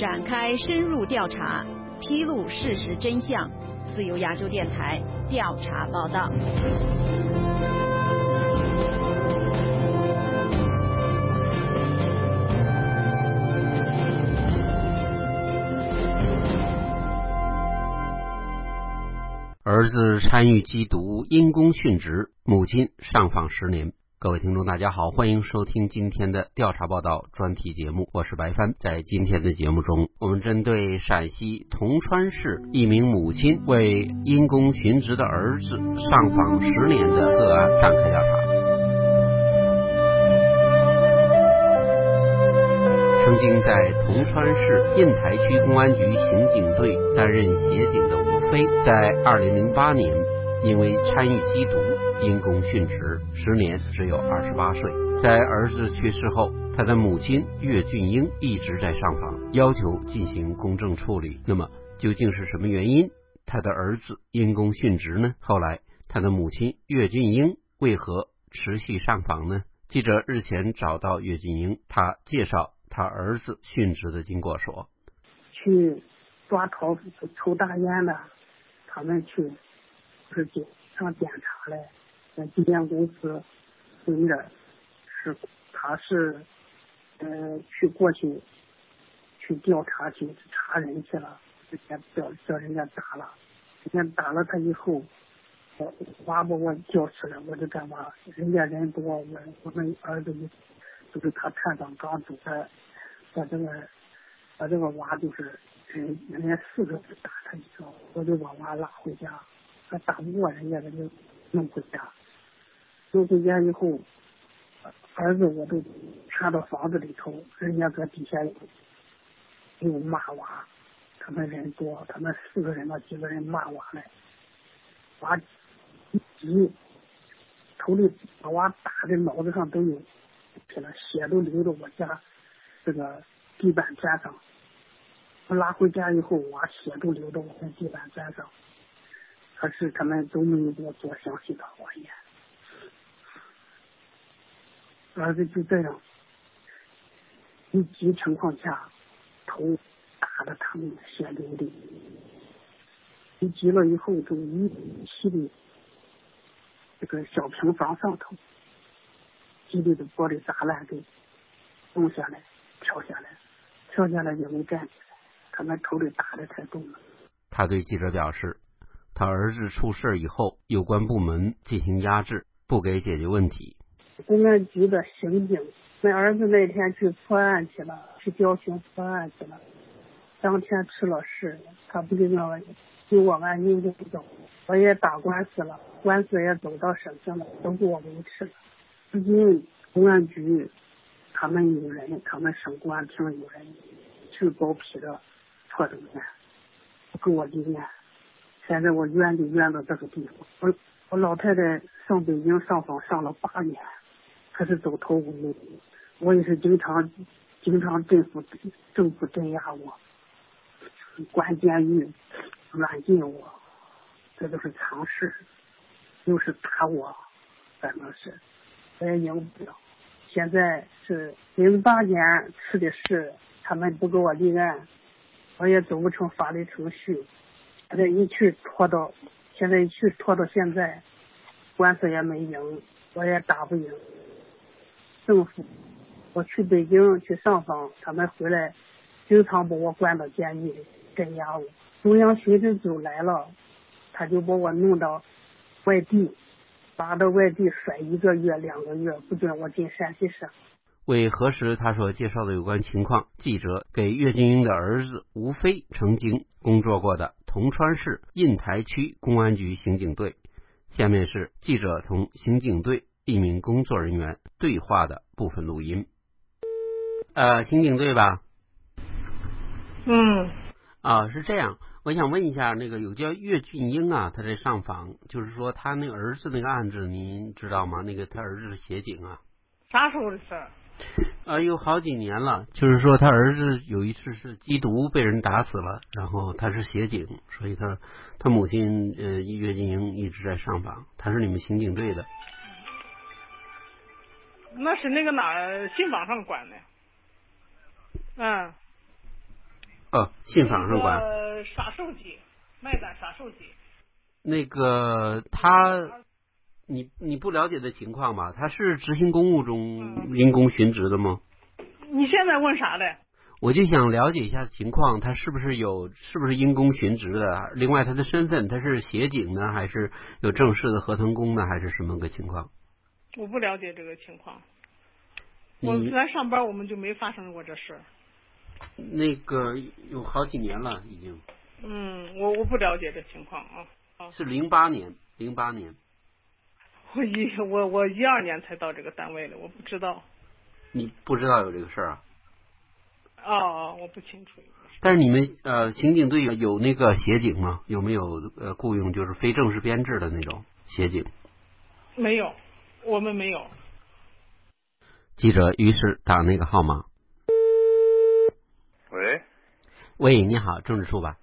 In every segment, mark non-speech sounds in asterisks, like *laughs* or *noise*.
展开深入调查，披露事实真相。自由亚洲电台调查报道。儿子参与缉毒，因公殉职，母亲上访十年。各位听众，大家好，欢迎收听今天的调查报道专题节目，我是白帆。在今天的节目中，我们针对陕西铜川市一名母亲为因公殉职的儿子上访十年的个案展开调查。曾经在铜川市印台区公安局刑警队担任协警的吴飞，在二零零八年因为参与缉毒。因公殉职，时年只有二十八岁。在儿子去世后，他的母亲岳俊英一直在上访，要求进行公正处理。那么，究竟是什么原因，他的儿子因公殉职呢？后来，他的母亲岳俊英为何持续上访呢？记者日前找到岳俊英，他介绍他儿子殉职的经过说：去抓逃抽大烟的，他们去是经常检查嘞。那几间公司对面是，他是呃去过去去调查去查人去了，之前叫叫人家打了，人家打了他以后，我娃把我叫出来，我就干嘛？人家人多，我我们儿子就是他探长刚走的，把这个把这个娃就是人人家四个人打他一招，我就把娃拉回家，他打不过人家，他就弄回家。收回家以后，儿子我都插到房子里头，人家搁底下又骂娃，他们人多，他们四个人嘛几个人骂娃嘞，娃一急，头里把娃打的脑子上都有，血了，血都流到我家这个地板砖上。拉回家以后，娃血都流到我们地板砖上，可是他们都没有给我做详细的化验。儿子就这样，一急情况下，头打的疼，血流的。一急了以后，就一气的这个小平房上头，急的的玻璃砸烂，给弄下来，跳下来，跳下来也没站起来。他们头里打的太重了。他对记者表示，他儿子出事以后，有关部门进行压制，不给解决问题。公安局的刑警，那儿子那天去破案去了，去交刑破案去了，当天出了事，他不给我给我按民警走，我也打官司了，官司也走到省厅了，都给我维持了。最近公安局他们有人，他们省公安厅有人去报批的错证件，不给我立案，现在我冤就冤到这个地方。我我老太太上北京上访上了八年。他是走投无路，我也是经常经常政府政府镇压我，关监狱，软禁我，这都是常事。又是打我，反正是我也赢不了。现在是零八年出的事，他们不给我立案，我也走不成法律程序。现在一去拖到，现在一去拖到现在，官司也没赢，我也打不赢。政府，我去北京去上访，他们回来经常把我关到监狱里镇压我。中央巡视组来了，他就把我弄到外地，拉到外地甩一个月两个月，不准我进陕西省。为核实他所介绍的有关情况，记者给岳金英的儿子吴飞曾经工作过的铜川市印台区公安局刑警队。下面是记者同刑警队。一名工作人员对话的部分录音。呃，刑警队吧？嗯。啊，是这样。我想问一下，那个有叫岳俊英啊，他在上访，就是说他那个儿子那个案子，您知道吗？那个他儿子是协警啊。啥时候的事？啊，有好几年了。就是说他儿子有一次是缉毒被人打死了，然后他是协警，所以他他母亲呃岳俊英一直在上访，他是你们刑警队的。那是那个哪儿信访上管的，嗯，哦，信访上管。呃，啥手机，卖的啥手机。那个他，你你不了解的情况吧？他是执行公务中因公殉职的吗？你现在问啥嘞？我就想了解一下情况，他是不是有是不是因公殉职的？另外，他的身份他是协警呢，还是有正式的合同工呢，还是什么个情况？我不了解这个情况。我你来上班，我们就没发生过这事。那个有好几年了，已经嗯，我我不了解这情况啊。啊，是零八年，零八年，*laughs* 我一我我一二年才到这个单位的，我不知道。你不知道有这个事儿啊？哦哦，我不清楚。但是你们呃，刑警队有有那个协警吗？有没有呃雇佣就是非正式编制的那种协警？没有，我们没有。记者于是打那个号码。喂，喂，你好，政治处吧？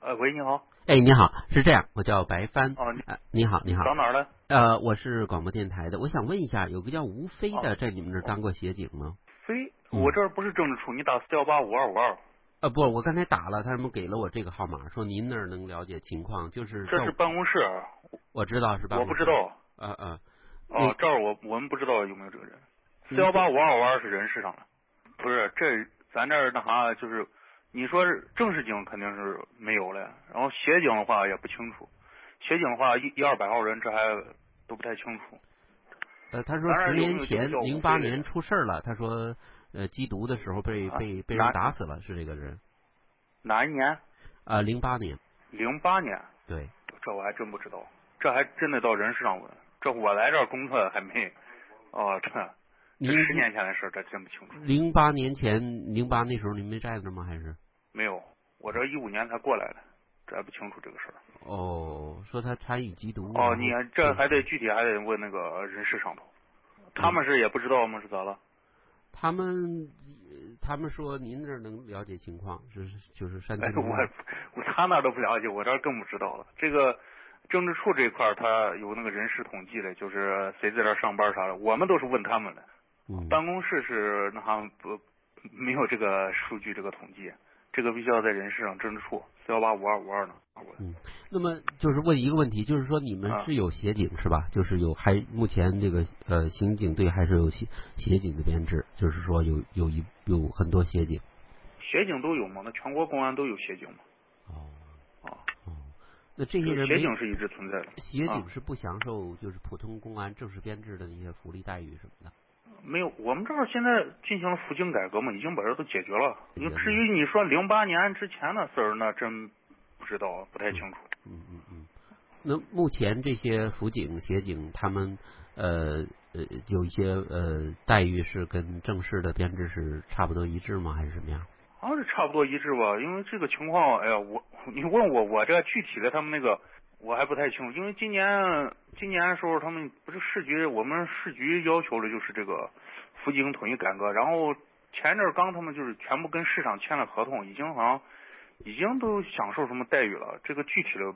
呃，喂，你好，哎，你好，是这样，我叫白帆。哦你呃你好，你好。找哪儿的？呃，我是广播电台的，我想问一下，有个叫吴飞的，哦在你们这儿当过协警吗？飞，嗯我这儿不是政治处，你打四幺八五二五二，呃，不，我刚才打了，他们给了我这个号码，说您那儿能了解情况，就是这是办公室，我知道是吧？我不知道。呃呃，哦，这儿我我们不知道有没有这个人。四幺八五二五二是人事上的，不是这咱这儿那啥就是，你说是正式警肯定是没有了，然后协警的话也不清楚，协警的话一一二百号人这还都不太清楚。呃，他说十年前零八年出事儿了，他说呃缉毒的时候被啊被被人打死了，是这个人哪一年？啊，零八年，零八年，对，这我还真不知道，这还真得到人事上问。这我来这儿工作还没，哦，这这您十年前的事儿，这真不清楚。零八年前零八那时候您没在那吗？还是没有，我这一五年才过来的，这还不清楚这个事儿。哦，说他参与缉毒哦，你这还得具体还得问那个人事上头，他们是也不知道吗？是咋了？他们呃他们说您这儿能了解情况，就是就是山哎，区我我他那都不了解，我这儿更不知道了。这个政治处这一块儿，他有那个人事统计的，就是谁在这儿上班啥的，我们都是问他们的。嗯办公室是那啥不没有这个数据这个统计，这个必须要在人事上政治处四幺八五二五二呢。嗯，那么就是问一个问题，就是说你们啊是有协警是吧？就是有还目前这个呃刑警队还是有协协警的编制，就是说有有一有很多协警。协警都有吗？那全国公安都有协警吗？哦，那这些人没协警是一直存在的。啊协警是不享受就是普通公安正式编制的一些福利待遇什么的。没有，我们这儿现在进行了辅警改革嘛，已经把这都解决了。解决了至于你说零八年之前的事儿，那真不知道，不太清楚。嗯嗯嗯。那目前这些辅警、协警，他们呃呃有一些呃待遇是跟正式的编制是差不多一致吗？还是什么样？好像是差不多一致吧，因为这个情况，哎呀，我 *laughs* 你问我，我这个具体的他们那个我还不太清楚，因为今年今年的时候，他们不是市局，我们市局要求的就是这个辅警统一改革，然后前阵儿刚他们就是全部跟市场签了合同，已经好像已经都享受什么待遇了，这个具体的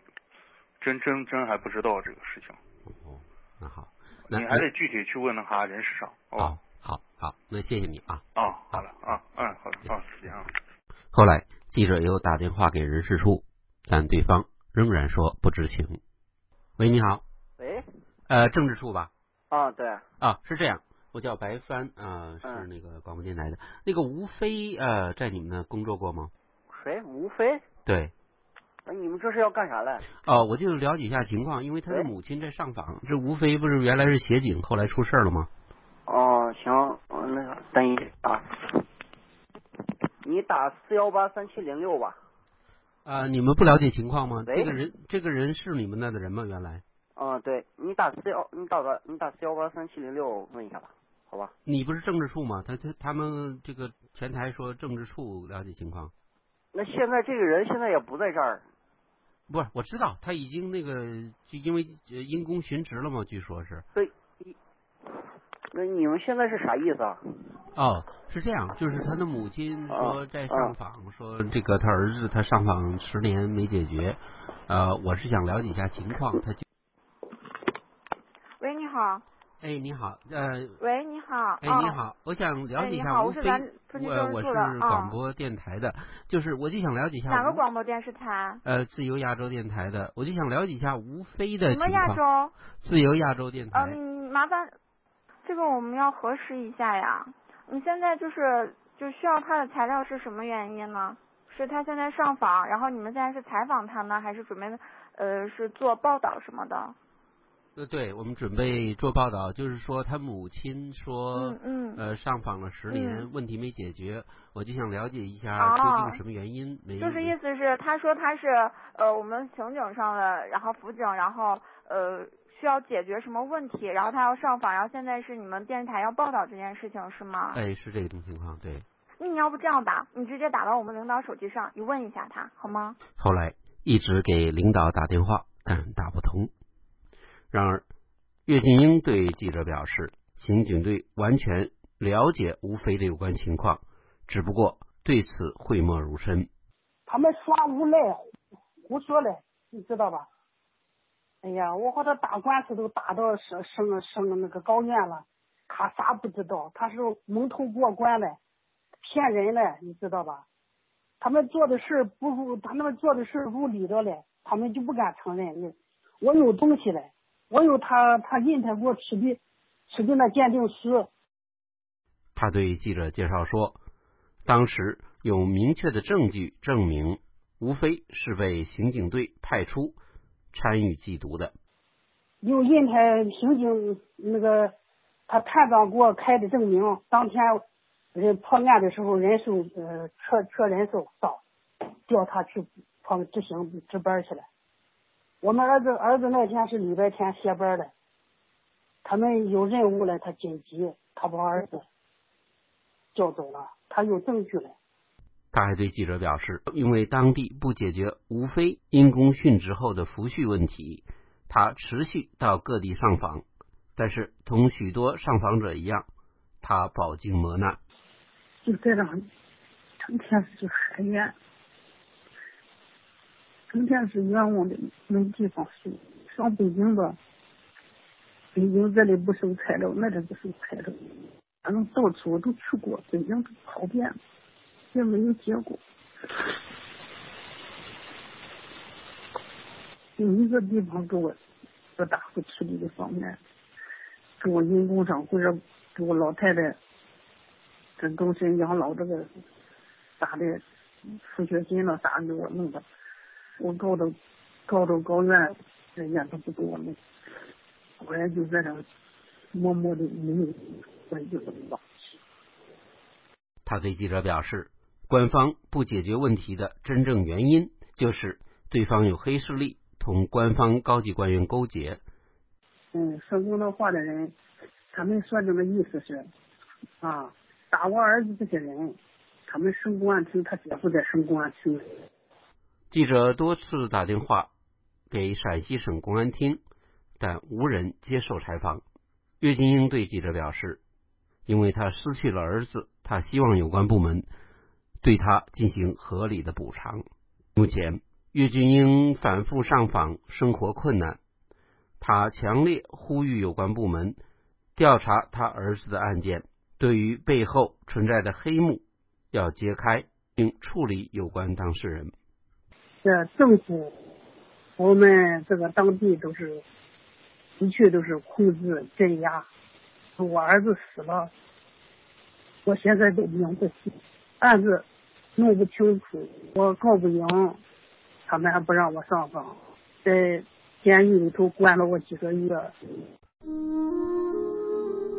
真真真还不知道这个事情，哦，那好，那你还得具体去问那啥人事上。哦。哦，好好，那谢谢你啊。哦，好了啊，嗯，好的，啊，是这样。后来记者又打电话给人事处，但对方仍然说不知情。喂，你好，喂，呃，政治处吧？啊，对，啊，是这样，我叫白帆，啊、是嗯那个广播电台的。那个吴飞，呃，在你们那工作过吗？谁？吴飞？对，那你们这是要干啥嘞？哦，我就了解一下情况，因为他的母亲在上访。这吴飞不是原来是协警，后来出事了吗？哦，行，嗯那个等一下啊，你打四幺八三七零六吧。啊、你们不了解情况吗？这个人，这个人是你们那的人吗？原来嗯，对你打四幺，你打个你打四幺八三七零六问一下吧，好吧？你不是政治处吗？他他他们这个前台说政治处了解情况。那现在这个人现在也不在这儿，不是，我知道他已经那个就因为呃因公殉职了嘛，据说是。那你们现在是啥意思啊？哦，是这样，就是他的母亲说啊在上访，说这个他儿子他上访十年没解决，呃，我是想了解一下情况。他就喂，你好。哎，你好，呃，喂，你好。哎，你好，我想了解一下吴飞，我我是广播电台的，就是我就想了解一下哪个广播电视台？呃，自由亚洲电台的，我就想了解一下吴飞的情况。什么亚洲？自由亚洲电台。嗯，麻烦，这个我们要核实一下呀。你现在就是就需要他的材料是什么原因呢？是他现在上访，然后你们现在是采访他呢，还是准备呃是做报道什么的？呃，对，我们准备做报道，就是说他母亲说，嗯嗯，呃，上访了十年，问题没解决，我就想了解一下究竟什么原因没。就是意思是，他说他是呃我们刑警上的，然后辅警，然后呃需要解决什么问题，然后他要上访，然后现在是你们电视台要报道这件事情是吗？哎，是这种情况，对。那你要不这样吧，你直接打到我们领导手机上，你问一下他好吗？后来一直给领导打电话，但打不通。然而，岳金英对记者表示，刑警队完全了解吴飞的有关情况，只不过对此讳莫如深。他们耍无赖，胡说嘞，你知道吧？哎呀，我和他打官司都打到升升升那个高院了，他啥不知道？他是蒙头过关嘞，骗人嘞，你知道吧？他们做的事不如他们做的事如理着嘞，他们就不敢承认。我有东西嘞。我有他，他印他给我吃的，吃的那鉴定书。他对记者介绍说，当时有明确的证据证明无非是被刑警队派出参与缉毒的。有烟台刑警那个他探长给我开的证明，当天人破案的时候人手呃车车人手少，调他去破执行值班去了。我们儿子儿子那天是礼拜天歇班的，他们有任务了，他紧急，他把儿子叫走了，他有证据了。他还对记者表示，因为当地不解决吴非因公殉职后的抚恤问题，他持续到各地上访，但是同许多上访者一样，他饱经磨难。就这样，成天是海怨。成天是冤枉的，没地方去。上北京吧，北京这里不收材料，那里不收材料，反正到处我都去过，北京都跑遍了，也没有结果。有一个地方给我不打回处理的方面，给我因工伤或者给我老太太这终身养老这个打的抚恤金了啥给我弄的。我告到告到高院，人家都不给我弄，我也就在这默默的没有，我就这么放弃。他对记者表示，官方不解决问题的真正原因，就是对方有黑势力同官方高级官员勾结。嗯，说公道话的人，他们说这个意思是，啊，打我儿子这些人，他们升公安厅，他姐夫在升公安厅。记者多次打电话给陕西省公安厅，但无人接受采访。岳金英对记者表示，因为他失去了儿子，他希望有关部门对他进行合理的补偿。目前，岳俊英反复上访，生活困难，他强烈呼吁有关部门调查他儿子的案件，对于背后存在的黑幕要揭开，并处理有关当事人。这政府，我们这个当地都是，的确都是控制镇压。我儿子死了，我现在都明不清，案子弄不清楚，我告不赢，他们还不让我上访，在监狱里头关了我几个月。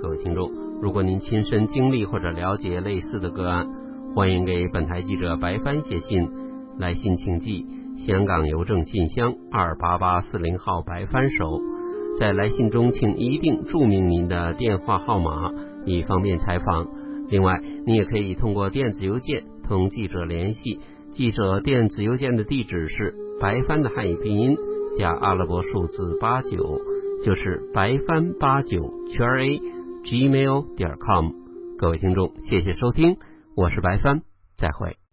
各位听众，如果您亲身经历或者了解类似的个案，欢迎给本台记者白帆写信。来信请寄香港邮政信箱二八八四零号白帆收，在来信中请一并注明您的电话号码，以方便采访。另外，你也可以通过电子邮件同记者联系，记者电子邮件的地址是白帆的汉语拼音加阿拉伯数字八九，就是白帆八九圈 a gmail 点 com。各位听众，谢谢收听，我是白帆，再会。